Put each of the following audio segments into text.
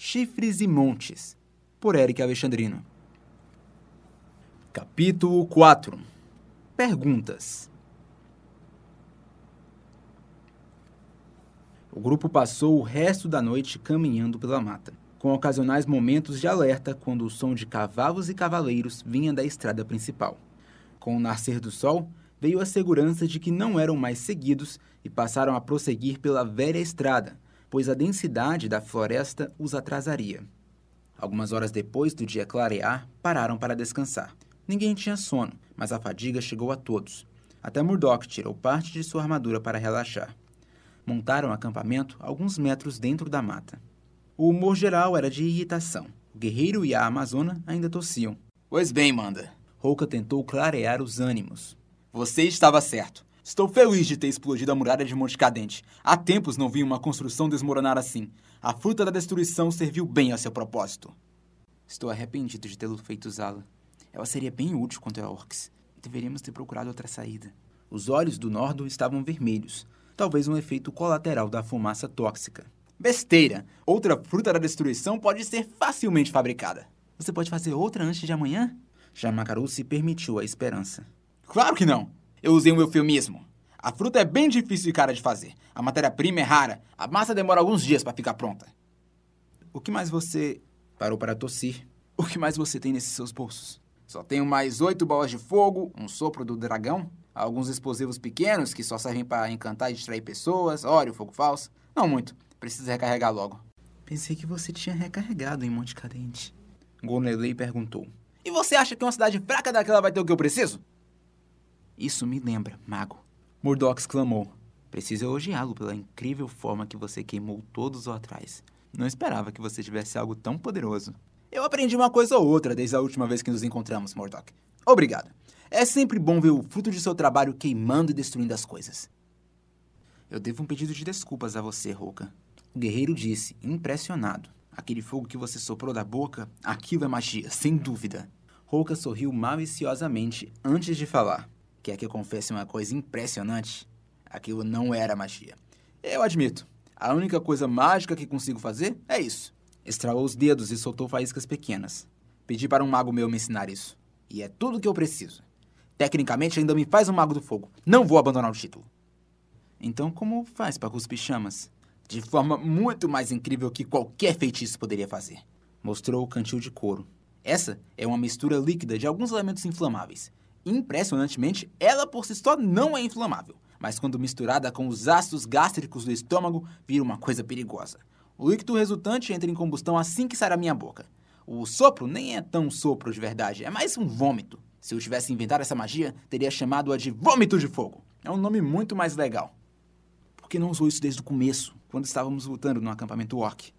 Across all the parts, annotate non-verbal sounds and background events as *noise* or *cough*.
Chifres e Montes, por Eric Alexandrino. Capítulo 4 Perguntas O grupo passou o resto da noite caminhando pela mata, com ocasionais momentos de alerta quando o som de cavalos e cavaleiros vinha da estrada principal. Com o nascer do sol, veio a segurança de que não eram mais seguidos e passaram a prosseguir pela velha estrada, pois a densidade da floresta os atrasaria. Algumas horas depois do dia clarear, pararam para descansar. Ninguém tinha sono, mas a fadiga chegou a todos. Até Murdoch tirou parte de sua armadura para relaxar. Montaram acampamento alguns metros dentro da mata. O humor geral era de irritação. O guerreiro e a amazona ainda tossiam. Pois bem, Manda. Rouca tentou clarear os ânimos. Você estava certo. Estou feliz de ter explodido a muralha de Monte Cadente. Há tempos não vi uma construção desmoronar assim. A fruta da destruição serviu bem a seu propósito. Estou arrependido de tê-lo feito usá-la. Ela seria bem útil contra orcs. Deveríamos ter procurado outra saída. Os olhos do Nordo estavam vermelhos. Talvez um efeito colateral da fumaça tóxica. Besteira! Outra fruta da destruição pode ser facilmente fabricada. Você pode fazer outra antes de amanhã? Jamakaru se permitiu a esperança. Claro que não! Eu usei um eufemismo. A fruta é bem difícil de cara de fazer. A matéria-prima é rara. A massa demora alguns dias para ficar pronta. O que mais você. Parou para tossir. O que mais você tem nesses seus bolsos? Só tenho mais oito bolas de fogo, um sopro do dragão, alguns explosivos pequenos que só servem para encantar e distrair pessoas, óleo, fogo falso. Não muito. Preciso recarregar logo. Pensei que você tinha recarregado em Monte Cadente. Gonelei perguntou. E você acha que uma cidade fraca daquela vai ter o que eu preciso? Isso me lembra, mago. Murdoch exclamou. Preciso elogiá-lo pela incrível forma que você queimou todos o atrás. Não esperava que você tivesse algo tão poderoso. Eu aprendi uma coisa ou outra desde a última vez que nos encontramos, Murdoch. Obrigado. É sempre bom ver o fruto de seu trabalho queimando e destruindo as coisas. Eu devo um pedido de desculpas a você, Roca. O guerreiro disse, impressionado. Aquele fogo que você soprou da boca, aquilo é magia, sem dúvida. Roca sorriu maliciosamente antes de falar. Quer que eu confesse uma coisa impressionante? Aquilo não era magia. Eu admito. A única coisa mágica que consigo fazer é isso. Estralou os dedos e soltou faíscas pequenas. Pedi para um mago meu me ensinar isso. E é tudo que eu preciso. Tecnicamente, ainda me faz um mago do fogo. Não vou abandonar o título. Então, como faz para cuspir chamas? De forma muito mais incrível que qualquer feitiço poderia fazer. Mostrou o cantil de couro. Essa é uma mistura líquida de alguns elementos inflamáveis. Impressionantemente, ela por si só não é inflamável, mas quando misturada com os ácidos gástricos do estômago, vira uma coisa perigosa. O líquido resultante entra em combustão assim que sai da minha boca. O sopro nem é tão sopro de verdade, é mais um vômito. Se eu tivesse inventado essa magia, teria chamado-a de vômito de fogo. É um nome muito mais legal. Por que não usou isso desde o começo, quando estávamos lutando no acampamento orc?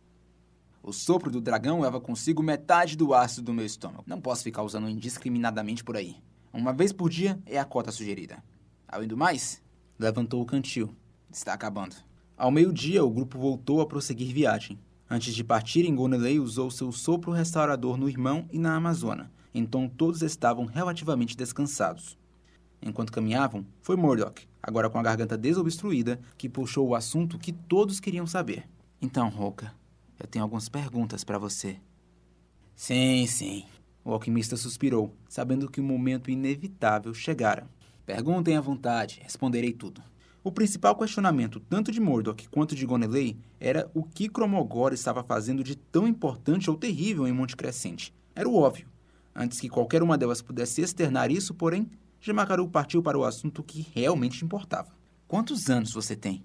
O sopro do dragão leva consigo metade do ácido do meu estômago. Não posso ficar usando indiscriminadamente por aí. Uma vez por dia é a cota sugerida. Além do mais, levantou o cantil. Está acabando. Ao meio-dia, o grupo voltou a prosseguir viagem. Antes de partir, Gonelei usou seu sopro restaurador no irmão e na Amazônia, então todos estavam relativamente descansados. Enquanto caminhavam, foi Murdoch, agora com a garganta desobstruída, que puxou o assunto que todos queriam saber. Então, Roca, eu tenho algumas perguntas para você. Sim, sim. O alquimista suspirou, sabendo que o momento inevitável chegara. Perguntem à vontade, responderei tudo. O principal questionamento, tanto de Murdoch quanto de Gonelei, era o que Cromogor estava fazendo de tão importante ou terrível em Monte Crescente. Era o óbvio. Antes que qualquer uma delas pudesse externar isso, porém, Gemacaru partiu para o assunto que realmente importava. Quantos anos você tem?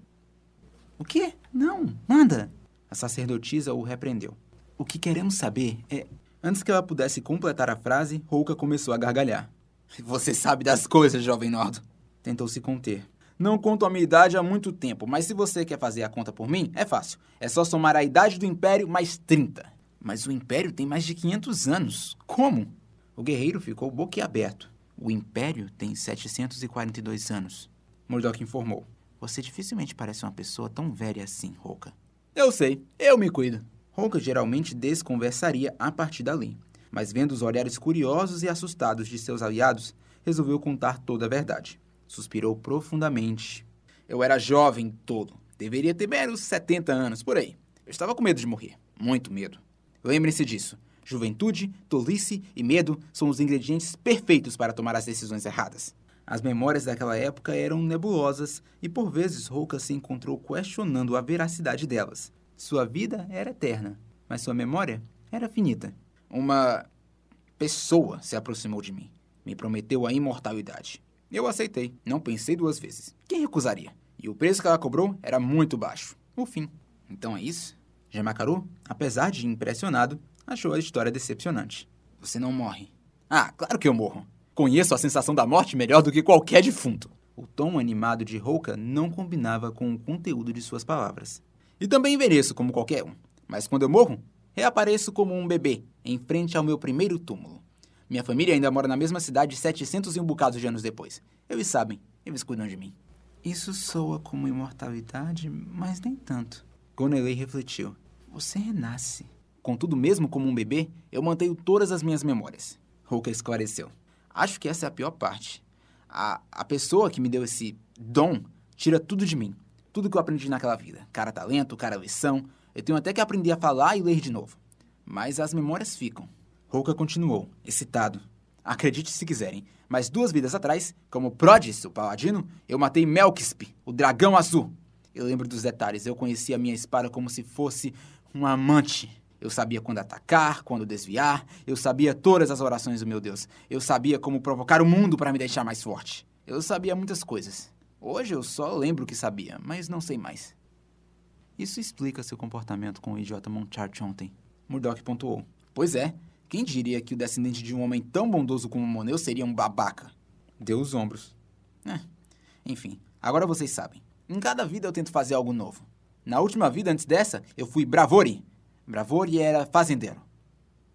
O quê? Não, manda! A sacerdotisa o repreendeu. O que queremos saber é Antes que ela pudesse completar a frase, Rouca começou a gargalhar. Você sabe das coisas, jovem Nordo. Tentou se conter. Não conto a minha idade há muito tempo, mas se você quer fazer a conta por mim, é fácil. É só somar a idade do Império mais 30. Mas o Império tem mais de 500 anos. Como? O guerreiro ficou boquiaberto. O Império tem 742 anos. Murdoch informou. Você dificilmente parece uma pessoa tão velha assim, Rouca. Eu sei. Eu me cuido. Ronca geralmente desconversaria a partir dali, mas vendo os olhares curiosos e assustados de seus aliados, resolveu contar toda a verdade. Suspirou profundamente. Eu era jovem todo. Deveria ter menos 70 anos, por aí. Eu estava com medo de morrer. Muito medo. Lembre-se disso. Juventude, tolice e medo são os ingredientes perfeitos para tomar as decisões erradas. As memórias daquela época eram nebulosas e por vezes Rouca se encontrou questionando a veracidade delas. Sua vida era eterna, mas sua memória era finita. Uma pessoa se aproximou de mim. Me prometeu a imortalidade. Eu aceitei, não pensei duas vezes. Quem recusaria? E o preço que ela cobrou era muito baixo. O fim. Então é isso? Jamacaru, apesar de impressionado, achou a história decepcionante. Você não morre. Ah, claro que eu morro. Conheço a sensação da morte melhor do que qualquer defunto. O tom animado de Rouca não combinava com o conteúdo de suas palavras. E também envelheço como qualquer um. Mas quando eu morro, reapareço como um bebê, em frente ao meu primeiro túmulo. Minha família ainda mora na mesma cidade 700 e um bocados de anos depois. Eles sabem, eles cuidam de mim. Isso soa como imortalidade, mas nem tanto. Gonelei refletiu. Você renasce. Contudo, mesmo como um bebê, eu mantenho todas as minhas memórias. Rouca esclareceu. Acho que essa é a pior parte. A, a pessoa que me deu esse dom tira tudo de mim. Tudo que eu aprendi naquela vida. Cara talento, cara lição. Eu tenho até que aprender a falar e ler de novo. Mas as memórias ficam. Rouca continuou, excitado. Acredite se quiserem, mas duas vidas atrás, como Prodis, o paladino, eu matei Melkisp, o dragão azul. Eu lembro dos detalhes, eu conhecia a minha espada como se fosse um amante. Eu sabia quando atacar, quando desviar. Eu sabia todas as orações do meu Deus. Eu sabia como provocar o mundo para me deixar mais forte. Eu sabia muitas coisas. Hoje eu só lembro que sabia, mas não sei mais. Isso explica seu comportamento com o idiota Monchart ontem. Murdoch pontuou. Pois é. Quem diria que o descendente de um homem tão bondoso como Moneu seria um babaca? Deu os ombros. É. Enfim, agora vocês sabem. Em cada vida eu tento fazer algo novo. Na última vida antes dessa, eu fui Bravori, Bravori era fazendeiro.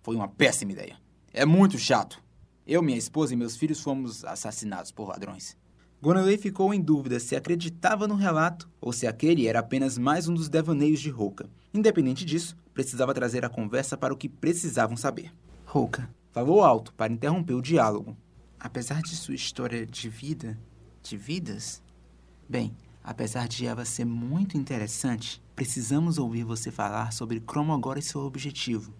Foi uma péssima ideia. É muito chato. Eu, minha esposa e meus filhos fomos assassinados por ladrões. Gonelei ficou em dúvida se acreditava no relato ou se aquele era apenas mais um dos devaneios de Rouca. Independente disso, precisava trazer a conversa para o que precisavam saber. Rouca falou alto para interromper o diálogo. Apesar de sua história de vida, de vidas, bem, apesar de ela ser muito interessante, Precisamos ouvir você falar sobre como agora e seu objetivo.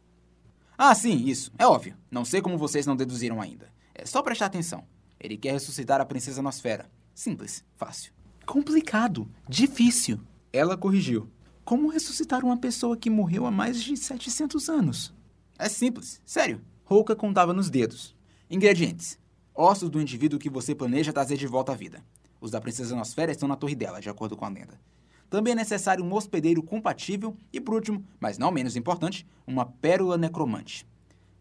Ah, sim, isso. É óbvio. Não sei como vocês não deduziram ainda. É só prestar atenção. Ele quer ressuscitar a princesa Nosfera. Simples, fácil. Complicado, difícil. Ela corrigiu. Como ressuscitar uma pessoa que morreu há mais de 700 anos? É simples, sério. Rouca contava nos dedos. Ingredientes: ossos do indivíduo que você planeja trazer de volta à vida. Os da princesa Nosfera estão na torre dela, de acordo com a lenda. Também é necessário um hospedeiro compatível e, por último, mas não menos importante, uma pérola necromante.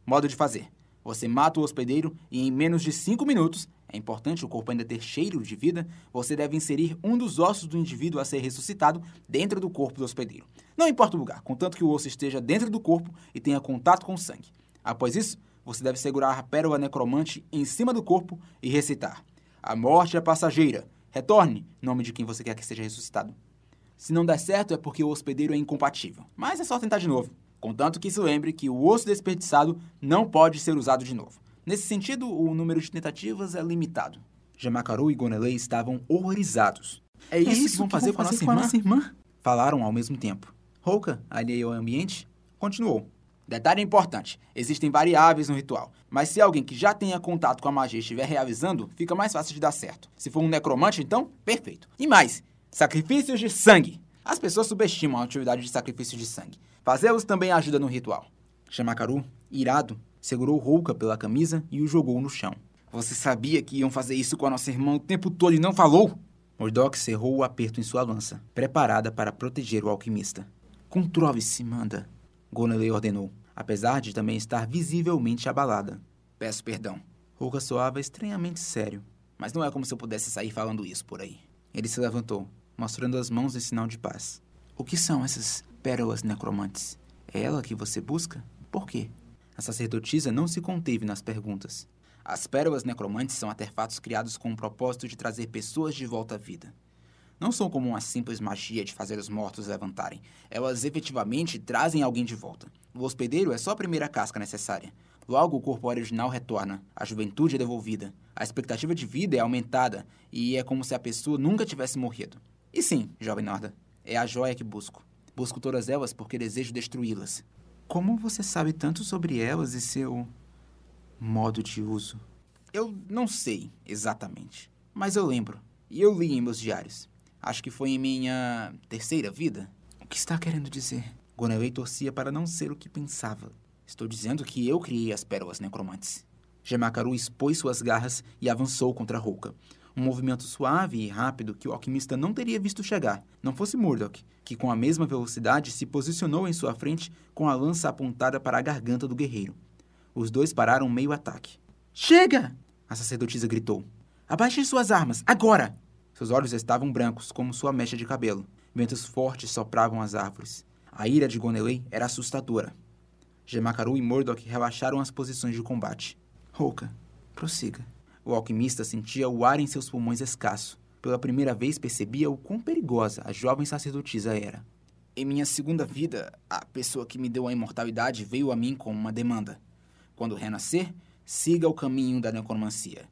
Modo de fazer: você mata o hospedeiro e, em menos de 5 minutos, é importante o corpo ainda ter cheiro de vida, você deve inserir um dos ossos do indivíduo a ser ressuscitado dentro do corpo do hospedeiro. Não importa o lugar, contanto que o osso esteja dentro do corpo e tenha contato com o sangue. Após isso, você deve segurar a pérola necromante em cima do corpo e recitar: A morte é passageira. Retorne, nome de quem você quer que seja ressuscitado. Se não der certo, é porque o hospedeiro é incompatível. Mas é só tentar de novo. Contanto que se lembre que o osso desperdiçado não pode ser usado de novo. Nesse sentido, o número de tentativas é limitado. Jamacaru e Gonelei estavam horrorizados. É isso, é isso que vão fazer, que vão fazer com, a, nossa, com irmã? a nossa irmã? Falaram ao mesmo tempo. Rouca, alheio ao ambiente, continuou. Detalhe importante: existem variáveis no ritual, mas se alguém que já tenha contato com a magia estiver realizando, fica mais fácil de dar certo. Se for um necromante, então, perfeito. E mais, Sacrifícios de sangue. As pessoas subestimam a atividade de sacrifício de sangue. Fazê-los também ajuda no ritual. Chamakaru, irado, segurou Rouca pela camisa e o jogou no chão. Você sabia que iam fazer isso com a nossa irmã o tempo todo e não falou? Mordok cerrou o aperto em sua lança, preparada para proteger o alquimista. Controle-se, manda, Gonelei ordenou, apesar de também estar visivelmente abalada. Peço perdão. Rouca soava estranhamente sério, mas não é como se eu pudesse sair falando isso por aí. Ele se levantou, mostrando as mãos em sinal de paz. O que são essas pérolas necromantes? É ela que você busca? Por quê? A sacerdotisa não se conteve nas perguntas. As pérolas necromantes são artefatos criados com o propósito de trazer pessoas de volta à vida. Não são como uma simples magia de fazer os mortos levantarem. Elas efetivamente trazem alguém de volta. O hospedeiro é só a primeira casca necessária. Logo, o corpo original retorna, a juventude é devolvida, a expectativa de vida é aumentada e é como se a pessoa nunca tivesse morrido. E sim, jovem Norda, é a joia que busco. Busco todas elas porque desejo destruí-las. Como você sabe tanto sobre elas e seu modo de uso? Eu não sei exatamente, mas eu lembro. E eu li em meus diários. Acho que foi em minha terceira vida. O que está querendo dizer? Gonelei torcia para não ser o que pensava. Estou dizendo que eu criei as pérolas necromantes. Gemacaru expôs suas garras e avançou contra Rouca. Um movimento suave e rápido que o alquimista não teria visto chegar, não fosse Murdoch, que com a mesma velocidade se posicionou em sua frente com a lança apontada para a garganta do guerreiro. Os dois pararam meio ataque. Chega! A sacerdotisa gritou. Abaixe suas armas, agora! Seus olhos estavam brancos, como sua mecha de cabelo. Ventos fortes sopravam as árvores. A ira de Gonelei era assustadora. Gemacaru e Murdoch relaxaram as posições de combate. Rouca, prossiga. O alquimista sentia o ar em seus pulmões escasso. Pela primeira vez percebia o quão perigosa a jovem sacerdotisa era. Em minha segunda vida, a pessoa que me deu a imortalidade veio a mim com uma demanda. Quando renascer, siga o caminho da necromancia.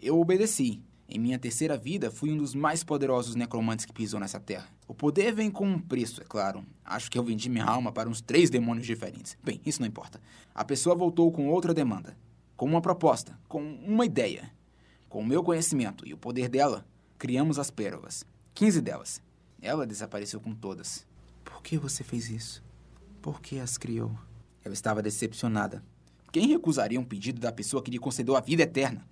Eu obedeci. Em minha terceira vida, fui um dos mais poderosos necromantes que pisou nessa terra. O poder vem com um preço, é claro. Acho que eu vendi minha alma para uns três demônios diferentes. Bem, isso não importa. A pessoa voltou com outra demanda, com uma proposta, com uma ideia. Com o meu conhecimento e o poder dela, criamos as pérolas. Quinze delas. Ela desapareceu com todas. Por que você fez isso? Por que as criou? Ela estava decepcionada. Quem recusaria um pedido da pessoa que lhe concedeu a vida eterna?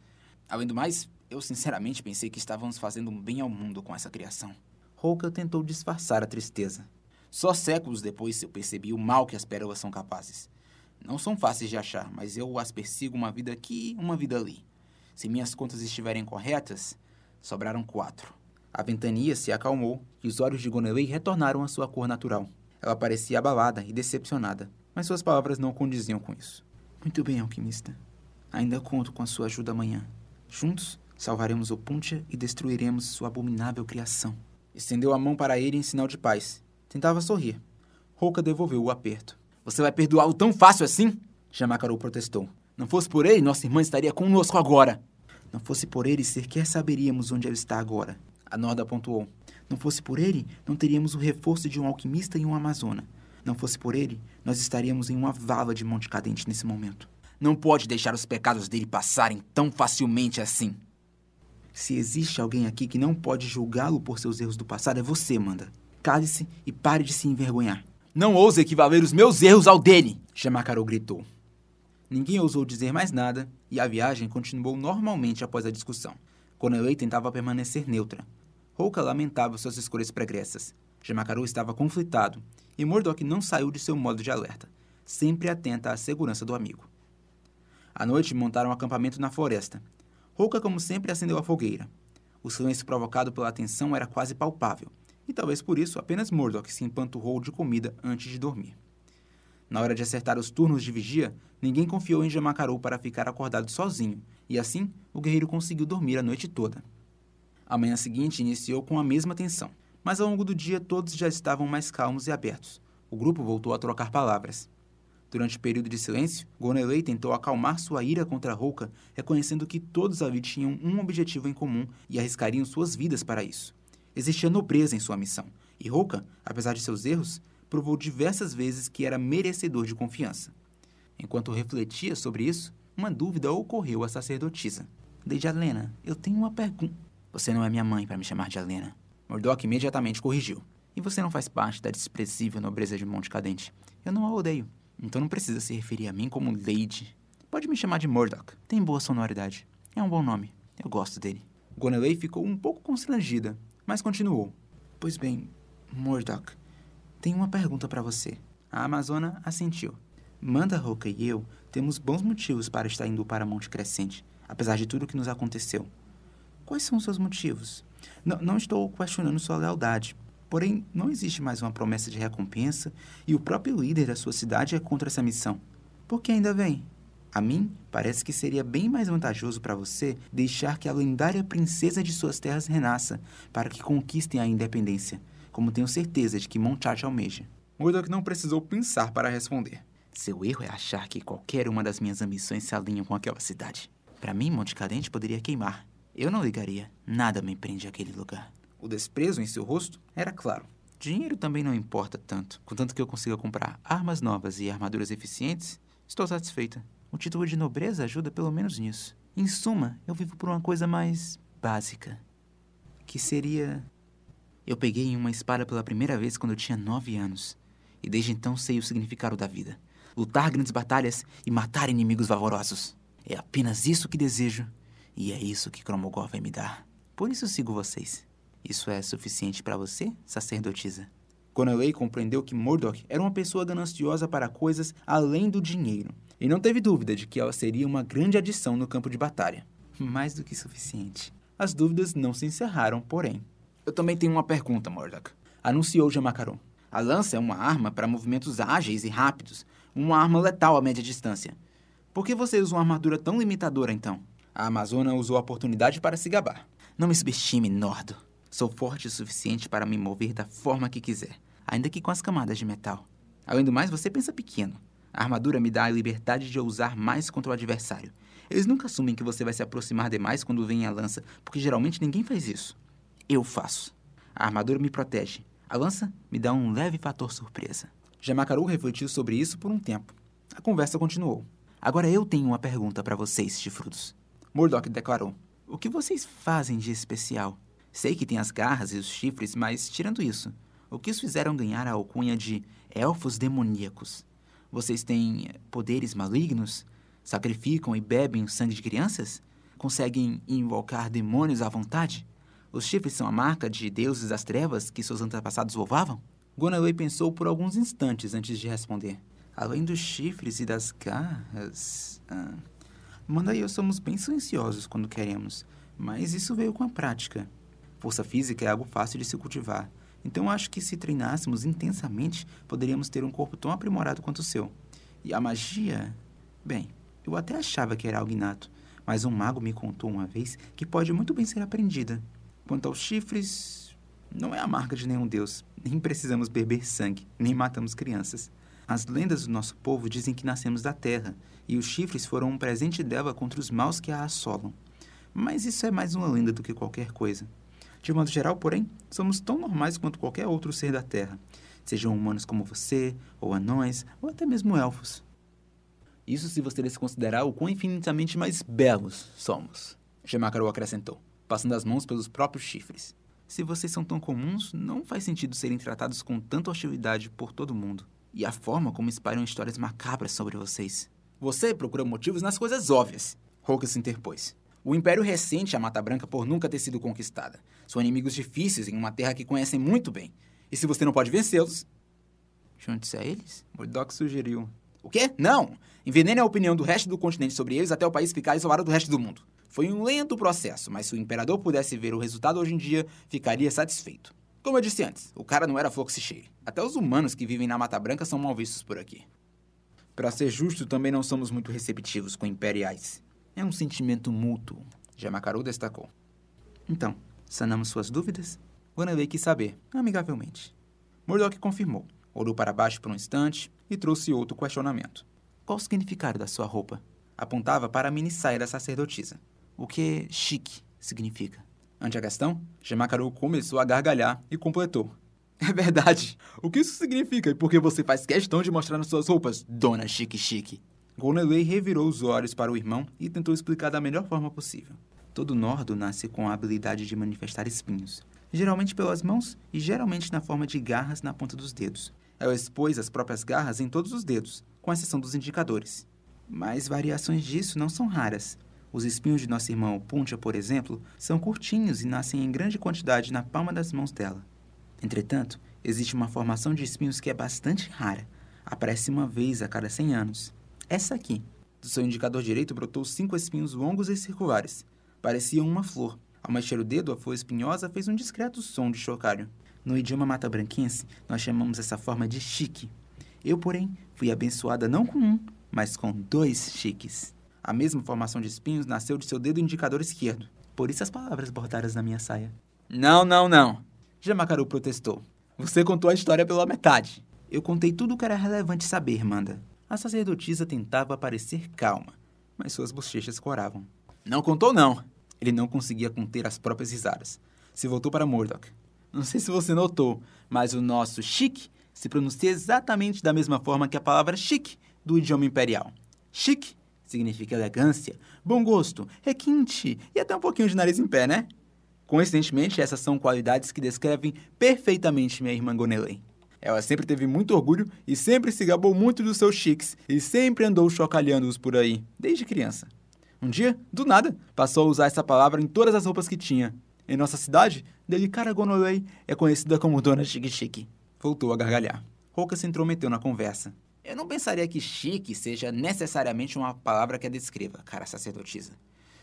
Além do mais, eu sinceramente pensei que estávamos fazendo um bem ao mundo com essa criação. Rouca tentou disfarçar a tristeza. Só séculos depois eu percebi o mal que as pérolas são capazes. Não são fáceis de achar, mas eu as persigo uma vida aqui uma vida ali. Se minhas contas estiverem corretas, sobraram quatro. A ventania se acalmou e os olhos de Gonelei retornaram à sua cor natural. Ela parecia abalada e decepcionada, mas suas palavras não condiziam com isso. Muito bem, alquimista. Ainda conto com a sua ajuda amanhã. Juntos, salvaremos o Puntia e destruiremos sua abominável criação. Estendeu a mão para ele em sinal de paz. Tentava sorrir. Rouca devolveu o aperto. Você vai perdoá-lo tão fácil assim? Jamakaru protestou. Não fosse por ele, nossa irmã estaria conosco agora. Não fosse por ele, sequer saberíamos onde ela está agora. A Norda pontuou. Não fosse por ele, não teríamos o reforço de um alquimista e um amazona. Não fosse por ele, nós estaríamos em uma vala de Monte Cadente nesse momento. Não pode deixar os pecados dele passarem tão facilmente assim. Se existe alguém aqui que não pode julgá-lo por seus erros do passado, é você, Manda. Cale-se e pare de se envergonhar. Não ouse equivaler os meus erros ao dele! Chamacaro gritou. Ninguém ousou dizer mais nada e a viagem continuou normalmente após a discussão. Conelei tentava permanecer neutra. Rouca lamentava suas escolhas pregressas. Gemacaru estava conflitado e Murdoch não saiu de seu modo de alerta, sempre atenta à segurança do amigo. À noite montaram um acampamento na floresta Rouca, como sempre, acendeu a fogueira. O silêncio provocado pela tensão era quase palpável, e talvez por isso apenas Murdoch se empanturrou de comida antes de dormir. Na hora de acertar os turnos de vigia, ninguém confiou em Jamacaru para ficar acordado sozinho, e assim o guerreiro conseguiu dormir a noite toda. A manhã seguinte iniciou com a mesma tensão, mas ao longo do dia todos já estavam mais calmos e abertos. O grupo voltou a trocar palavras. Durante o período de silêncio, Gonelei tentou acalmar sua ira contra Rouca, reconhecendo que todos ali tinham um objetivo em comum e arriscariam suas vidas para isso. Existia nobreza em sua missão, e Rouca, apesar de seus erros, provou diversas vezes que era merecedor de confiança. Enquanto refletia sobre isso, uma dúvida ocorreu à sacerdotisa. Lady Alena, eu tenho uma pergunta. Você não é minha mãe para me chamar de Alena. Murdoch imediatamente corrigiu. E você não faz parte da desprezível nobreza de Monte Cadente. Eu não a odeio. Então não precisa se referir a mim como Lady. Pode me chamar de Murdoch. Tem boa sonoridade. É um bom nome. Eu gosto dele. Gonelei ficou um pouco constrangida, mas continuou. Pois bem, Murdoch, tenho uma pergunta para você. A Amazona assentiu. Manda Roca e eu temos bons motivos para estar indo para Monte Crescente, apesar de tudo o que nos aconteceu. Quais são os seus motivos? N não estou questionando sua lealdade, Porém, não existe mais uma promessa de recompensa e o próprio líder da sua cidade é contra essa missão. Por que ainda vem? A mim, parece que seria bem mais vantajoso para você deixar que a lendária princesa de suas terras renasça para que conquistem a independência, como tenho certeza de que Montchat almeja. Murdoch não precisou pensar para responder. Seu erro é achar que qualquer uma das minhas ambições se alinham com aquela cidade. Para mim, Monte Cadente poderia queimar. Eu não ligaria. Nada me prende àquele lugar. O desprezo em seu rosto era claro. Dinheiro também não importa tanto. Contanto que eu consiga comprar armas novas e armaduras eficientes, estou satisfeita. O título de nobreza ajuda pelo menos nisso. Em suma, eu vivo por uma coisa mais básica. Que seria. Eu peguei uma espada pela primeira vez quando eu tinha nove anos. E desde então sei o significado da vida. Lutar grandes batalhas e matar inimigos valorosos. É apenas isso que desejo. E é isso que Cromogor vai me dar. Por isso sigo vocês. Isso é suficiente para você, sacerdotisa? Coneley compreendeu que Murdoch era uma pessoa gananciosa para coisas além do dinheiro, e não teve dúvida de que ela seria uma grande adição no campo de batalha. Mais do que suficiente. As dúvidas não se encerraram, porém. Eu também tenho uma pergunta, Murdoch. Anunciou Jamacaron. A lança é uma arma para movimentos ágeis e rápidos, uma arma letal a média distância. Por que você usa uma armadura tão limitadora, então? A Amazona usou a oportunidade para se gabar. Não me subestime, Nordo. Sou forte o suficiente para me mover da forma que quiser, ainda que com as camadas de metal. Além do mais, você pensa pequeno. A armadura me dá a liberdade de ousar mais contra o adversário. Eles nunca assumem que você vai se aproximar demais quando vem a lança, porque geralmente ninguém faz isso. Eu faço. A armadura me protege. A lança me dá um leve fator surpresa. Jamakaru refletiu sobre isso por um tempo. A conversa continuou. Agora eu tenho uma pergunta para vocês, chifrudos. Murdoch declarou. O que vocês fazem de especial? Sei que tem as garras e os chifres, mas tirando isso, o que os fizeram ganhar a alcunha de elfos demoníacos? Vocês têm poderes malignos? Sacrificam e bebem o sangue de crianças? Conseguem invocar demônios à vontade? Os chifres são a marca de deuses das trevas que seus antepassados louvavam? Gonaway pensou por alguns instantes antes de responder. Além dos chifres e das garras. Ah, Manda e eu somos bem silenciosos quando queremos, mas isso veio com a prática. Força física é algo fácil de se cultivar. Então acho que se treinássemos intensamente, poderíamos ter um corpo tão aprimorado quanto o seu. E a magia? Bem, eu até achava que era algo inato, mas um mago me contou uma vez que pode muito bem ser aprendida. Quanto aos chifres, não é a marca de nenhum deus. Nem precisamos beber sangue, nem matamos crianças. As lendas do nosso povo dizem que nascemos da terra, e os chifres foram um presente dela contra os maus que a assolam. Mas isso é mais uma lenda do que qualquer coisa. De modo geral, porém, somos tão normais quanto qualquer outro ser da Terra, sejam humanos como você, ou anões, ou até mesmo elfos. Isso se você considerar o quão infinitamente mais belos somos, Gemácaro acrescentou, passando as mãos pelos próprios chifres. Se vocês são tão comuns, não faz sentido serem tratados com tanta hostilidade por todo mundo. E a forma como espalham histórias macabras sobre vocês. Você procura motivos nas coisas óbvias, Hulk se interpôs. O Império ressente a Mata Branca por nunca ter sido conquistada. São inimigos difíceis em uma terra que conhecem muito bem. E se você não pode vencê-los. Junte-se a eles? Murdoch sugeriu. O quê? Não! Envenene a opinião do resto do continente sobre eles até o país ficar isolado do resto do mundo. Foi um lento processo, mas se o imperador pudesse ver o resultado hoje em dia, ficaria satisfeito. Como eu disse antes, o cara não era flor que se cheire. Até os humanos que vivem na Mata Branca são mal vistos por aqui. Para ser justo, também não somos muito receptivos com imperiais. É um sentimento mútuo, Jamakaru destacou. Então, sanamos suas dúvidas? Guanabei quis saber, amigavelmente. Murdoch confirmou, olhou para baixo por um instante e trouxe outro questionamento. Qual o significado da sua roupa? Apontava para a mini saia da sacerdotisa. O que chique significa? Ante a questão, Jamakaru começou a gargalhar e completou. *laughs* É verdade. O que isso significa e por que você faz questão de mostrar nas suas roupas, dona Chique Chique? Goneley revirou os olhos para o irmão e tentou explicar da melhor forma possível. Todo nordo nasce com a habilidade de manifestar espinhos, geralmente pelas mãos e geralmente na forma de garras na ponta dos dedos. Ela expôs as próprias garras em todos os dedos, com exceção dos indicadores. Mas variações disso não são raras. Os espinhos de nosso irmão Puntia, por exemplo, são curtinhos e nascem em grande quantidade na palma das mãos dela. Entretanto, existe uma formação de espinhos que é bastante rara. Aparece uma vez a cada 100 anos. Essa aqui. Do seu indicador direito brotou cinco espinhos longos e circulares. Pareciam uma flor. Ao mexer o dedo, a flor espinhosa fez um discreto som de chocalho. No idioma mata-branquense, nós chamamos essa forma de chique. Eu, porém, fui abençoada não com um, mas com dois chiques. A mesma formação de espinhos nasceu de seu dedo indicador esquerdo. Por isso as palavras bordadas na minha saia. Não, não, não. Jamakaru protestou. Você contou a história pela metade. Eu contei tudo o que era relevante saber, Manda. A sacerdotisa tentava parecer calma, mas suas bochechas coravam. Não contou, não. Ele não conseguia conter as próprias risadas. Se voltou para Murdoch. Não sei se você notou, mas o nosso chique se pronuncia exatamente da mesma forma que a palavra chique do idioma imperial. Chique significa elegância, bom gosto, requinte e até um pouquinho de nariz em pé, né? Coincidentemente, essas são qualidades que descrevem perfeitamente minha irmã Gonelei. Ela sempre teve muito orgulho e sempre se gabou muito dos seus chiques e sempre andou chocalhando-os por aí, desde criança. Um dia, do nada, passou a usar essa palavra em todas as roupas que tinha. Em nossa cidade, Delicara Gonolei é conhecida como Dona Chique Chique. Voltou a gargalhar. Rouca se intrometeu na conversa. Eu não pensaria que chique seja necessariamente uma palavra que a descreva, cara sacerdotisa.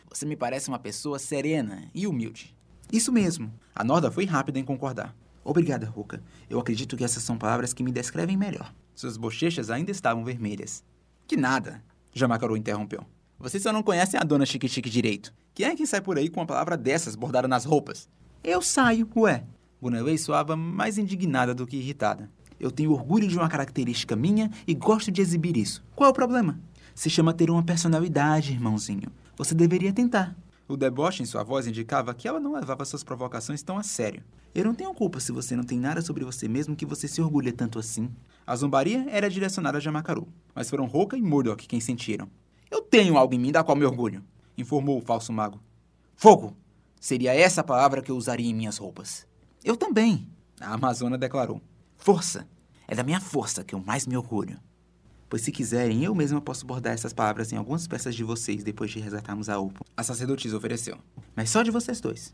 Você me parece uma pessoa serena e humilde. Isso mesmo. A Norda foi rápida em concordar. Obrigada, Ruka. Eu acredito que essas são palavras que me descrevem melhor. Suas bochechas ainda estavam vermelhas. Que nada, Jamacaru interrompeu. Vocês só não conhecem a dona Chique Chique direito. Quem é que sai por aí com uma palavra dessas bordada nas roupas? Eu saio, ué. Gunaway soava mais indignada do que irritada. Eu tenho orgulho de uma característica minha e gosto de exibir isso. Qual é o problema? Se chama ter uma personalidade, irmãozinho. Você deveria tentar. O deboche em sua voz indicava que ela não levava suas provocações tão a sério. Eu não tenho culpa se você não tem nada sobre você mesmo que você se orgulha tanto assim. A zombaria era direcionada a Jamacaru, mas foram Roca e Murdoch quem sentiram. Eu tenho algo em mim da qual me orgulho, informou o falso mago. Fogo! Seria essa a palavra que eu usaria em minhas roupas. Eu também, a Amazona declarou. Força! É da minha força que eu mais me orgulho. Pois se quiserem, eu mesma posso bordar essas palavras em algumas peças de vocês depois de resgatarmos a Upo. A sacerdotisa ofereceu. Mas só de vocês dois.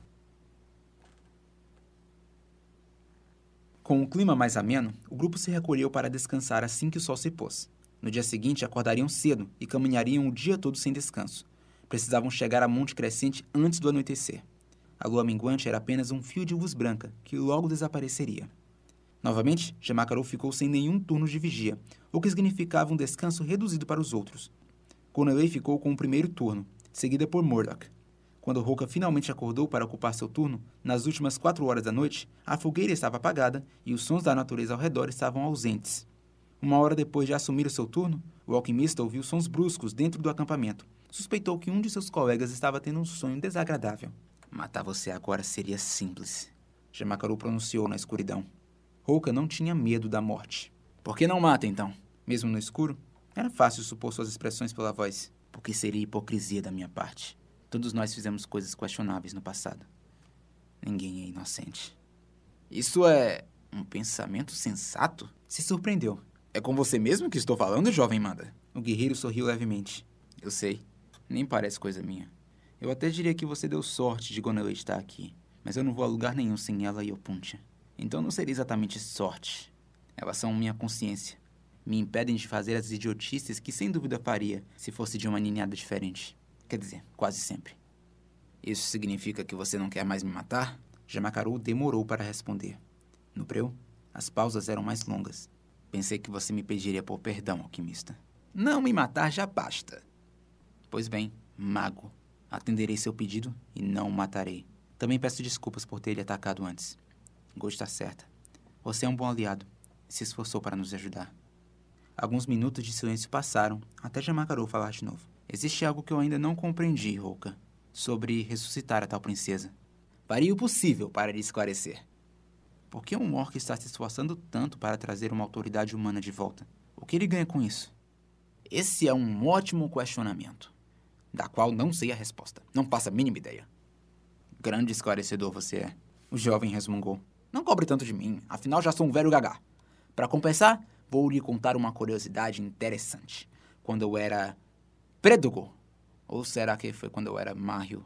Com o clima mais ameno, o grupo se recolheu para descansar assim que o sol se pôs. No dia seguinte, acordariam cedo e caminhariam o dia todo sem descanso. Precisavam chegar a Monte Crescente antes do anoitecer. A lua minguante era apenas um fio de luz branca, que logo desapareceria. Novamente, Jamacaru ficou sem nenhum turno de vigia, o que significava um descanso reduzido para os outros. Coneley ficou com o primeiro turno, seguida por Murdoch. Quando Roca finalmente acordou para ocupar seu turno, nas últimas quatro horas da noite, a fogueira estava apagada e os sons da natureza ao redor estavam ausentes. Uma hora depois de assumir o seu turno, o alquimista ouviu sons bruscos dentro do acampamento. Suspeitou que um de seus colegas estava tendo um sonho desagradável. Matar você agora seria simples, Jamacaru pronunciou na escuridão. Rouca não tinha medo da morte. Por que não mata, então? Mesmo no escuro? Era fácil supor suas expressões pela voz. Porque seria hipocrisia da minha parte. Todos nós fizemos coisas questionáveis no passado. Ninguém é inocente. Isso é um pensamento sensato? Se surpreendeu. É com você mesmo que estou falando, jovem Manda? O guerreiro sorriu levemente. Eu sei. Nem parece coisa minha. Eu até diria que você deu sorte de Gonela estar aqui. Mas eu não vou a lugar nenhum sem ela e Opuntia. Então não seria exatamente sorte. Elas são minha consciência. Me impedem de fazer as idiotices que sem dúvida faria se fosse de uma ninhada diferente. Quer dizer, quase sempre. Isso significa que você não quer mais me matar? Jamacaru demorou para responder. No breu, as pausas eram mais longas. Pensei que você me pediria por perdão, alquimista. Não me matar já basta. Pois bem, mago. Atenderei seu pedido e não o matarei. Também peço desculpas por ter lhe atacado antes. Ghost está certa. Você é um bom aliado. Se esforçou para nos ajudar. Alguns minutos de silêncio passaram, até Jamacaru falar de novo. Existe algo que eu ainda não compreendi, Rouca, sobre ressuscitar a tal princesa. Faria o possível para lhe esclarecer. Por que um orc está se esforçando tanto para trazer uma autoridade humana de volta? O que ele ganha com isso? Esse é um ótimo questionamento, da qual não sei a resposta. Não faço a mínima ideia. Grande esclarecedor você é, o jovem resmungou. Não cobre tanto de mim, afinal já sou um velho gagá. Para compensar, vou lhe contar uma curiosidade interessante. Quando eu era Predugo, ou será que foi quando eu era Mario?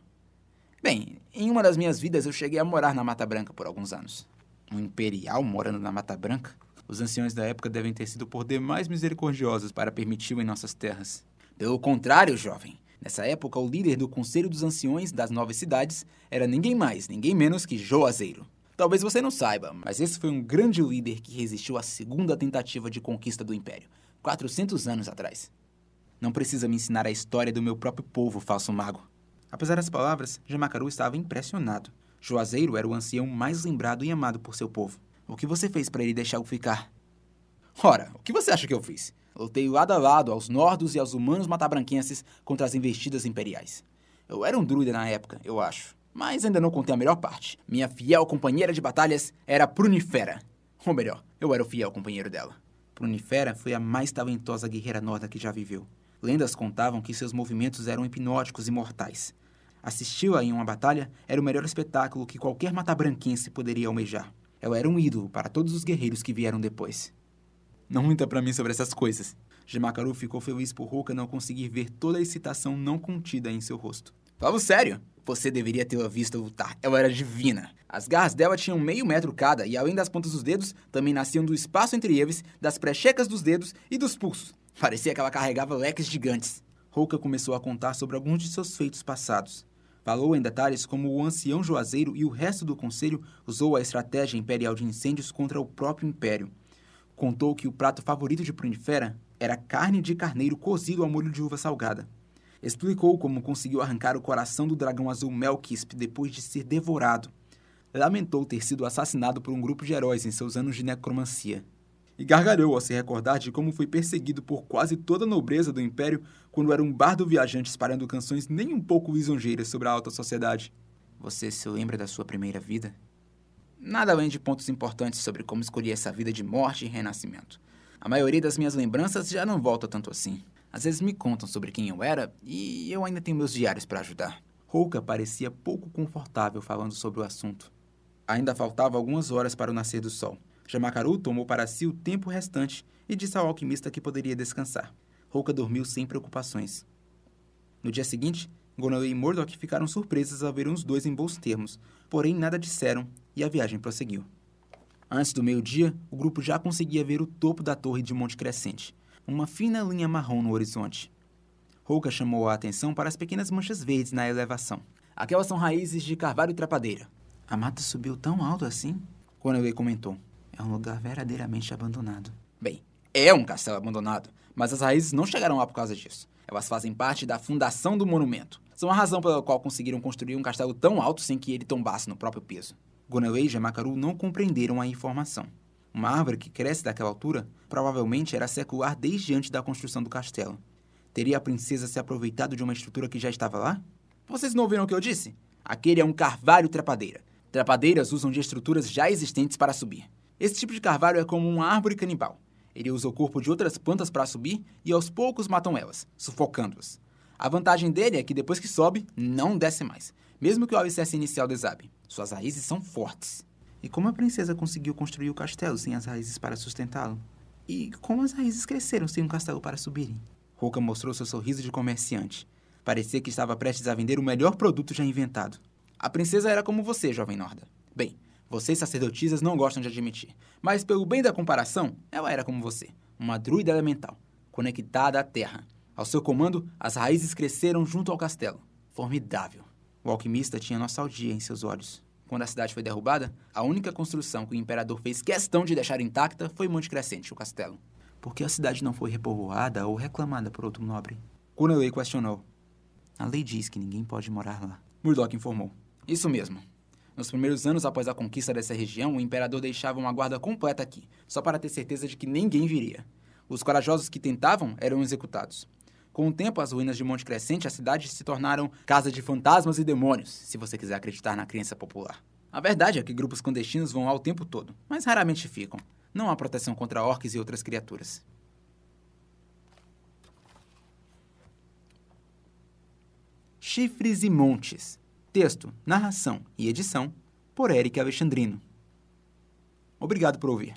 Bem, em uma das minhas vidas eu cheguei a morar na Mata Branca por alguns anos. Um imperial morando na Mata Branca? Os anciões da época devem ter sido por demais misericordiosos para permitir em nossas terras. Pelo contrário, jovem. Nessa época, o líder do Conselho dos Anciões das Nove Cidades era ninguém mais, ninguém menos que Joazeiro. Talvez você não saiba, mas esse foi um grande líder que resistiu à segunda tentativa de conquista do Império, 400 anos atrás. Não precisa me ensinar a história do meu próprio povo, falso mago. Apesar das palavras, Jamacaru estava impressionado. Juazeiro era o ancião mais lembrado e amado por seu povo. O que você fez para ele deixá-lo ficar? Ora, o que você acha que eu fiz? Lutei lado a lado aos nordos e aos humanos matabranquenses contra as investidas imperiais. Eu era um druida na época, eu acho. Mas ainda não contei a melhor parte. Minha fiel companheira de batalhas era Prunifera. Ou melhor, eu era o fiel companheiro dela. Prunifera foi a mais talentosa guerreira norda que já viveu. Lendas contavam que seus movimentos eram hipnóticos e mortais. Assistiu-a em uma batalha era o melhor espetáculo que qualquer matabranquense poderia almejar. Ela era um ídolo para todos os guerreiros que vieram depois. Não muita para mim sobre essas coisas. Jimakaru ficou feliz por Ruka não conseguir ver toda a excitação não contida em seu rosto. Falo sério, você deveria tê-la visto lutar. Ela era divina. As garras dela tinham meio metro cada e, além das pontas dos dedos, também nasciam do espaço entre eles, das prechecas dos dedos e dos pulsos. Parecia que ela carregava leques gigantes. Rouca começou a contar sobre alguns de seus feitos passados. Falou em detalhes como o ancião Juazeiro e o resto do conselho usou a estratégia imperial de incêndios contra o próprio império. Contou que o prato favorito de Prunifera era carne de carneiro cozido ao molho de uva salgada explicou como conseguiu arrancar o coração do dragão azul Melkisp depois de ser devorado. Lamentou ter sido assassinado por um grupo de heróis em seus anos de necromancia. E gargalhou ao se recordar de como foi perseguido por quase toda a nobreza do império quando era um bardo viajante espalhando canções nem um pouco lisonjeiras sobre a alta sociedade. Você se lembra da sua primeira vida? Nada além de pontos importantes sobre como escolhi essa vida de morte e renascimento. A maioria das minhas lembranças já não volta tanto assim. Às vezes me contam sobre quem eu era e eu ainda tenho meus diários para ajudar. Rouca parecia pouco confortável falando sobre o assunto. Ainda faltava algumas horas para o nascer do sol. Jamacaru tomou para si o tempo restante e disse ao alquimista que poderia descansar. Rouca dormiu sem preocupações. No dia seguinte, Gonaway e Murdoch ficaram surpresos ao ver os dois em bons termos, porém nada disseram e a viagem prosseguiu. Antes do meio-dia, o grupo já conseguia ver o topo da torre de Monte Crescente uma fina linha marrom no horizonte. Rouca chamou a atenção para as pequenas manchas verdes na elevação. Aquelas são raízes de carvalho e trepadeira. A mata subiu tão alto assim? Conway comentou. É um lugar verdadeiramente abandonado. Bem, é um castelo abandonado, mas as raízes não chegaram lá por causa disso. Elas fazem parte da fundação do monumento. São a razão pela qual conseguiram construir um castelo tão alto sem que ele tombasse no próprio peso. Gonaway e Jamakaru não compreenderam a informação. Uma árvore que cresce daquela altura provavelmente era secular desde antes da construção do castelo. Teria a princesa se aproveitado de uma estrutura que já estava lá? Vocês não ouviram o que eu disse? Aquele é um carvalho trepadeira. Trepadeiras usam de estruturas já existentes para subir. Esse tipo de carvalho é como uma árvore canibal. Ele usa o corpo de outras plantas para subir e aos poucos matam elas, sufocando-as. A vantagem dele é que depois que sobe, não desce mais, mesmo que o alicerce inicial desabe. Suas raízes são fortes. E como a princesa conseguiu construir o castelo sem as raízes para sustentá-lo? E como as raízes cresceram sem um castelo para subirem? Roca mostrou seu sorriso de comerciante. Parecia que estava prestes a vender o melhor produto já inventado. A princesa era como você, jovem Norda. Bem, vocês sacerdotisas não gostam de admitir, mas pelo bem da comparação, ela era como você, uma druida elemental, conectada à terra. Ao seu comando, as raízes cresceram junto ao castelo. Formidável. O alquimista tinha nostalgia em seus olhos. Quando a cidade foi derrubada, a única construção que o imperador fez questão de deixar intacta foi Monte Crescente, o castelo. Por que a cidade não foi repovoada ou reclamada por outro nobre? Cuneley questionou. A lei diz que ninguém pode morar lá. Murdoch informou. Isso mesmo. Nos primeiros anos após a conquista dessa região, o imperador deixava uma guarda completa aqui, só para ter certeza de que ninguém viria. Os corajosos que tentavam eram executados. Com o tempo, as ruínas de Monte Crescente, a cidade se tornaram casa de fantasmas e demônios, se você quiser acreditar na crença popular. A verdade é que grupos clandestinos vão lá o tempo todo, mas raramente ficam. Não há proteção contra orques e outras criaturas. Chifres e Montes. Texto, narração e edição por Eric Alexandrino. Obrigado por ouvir.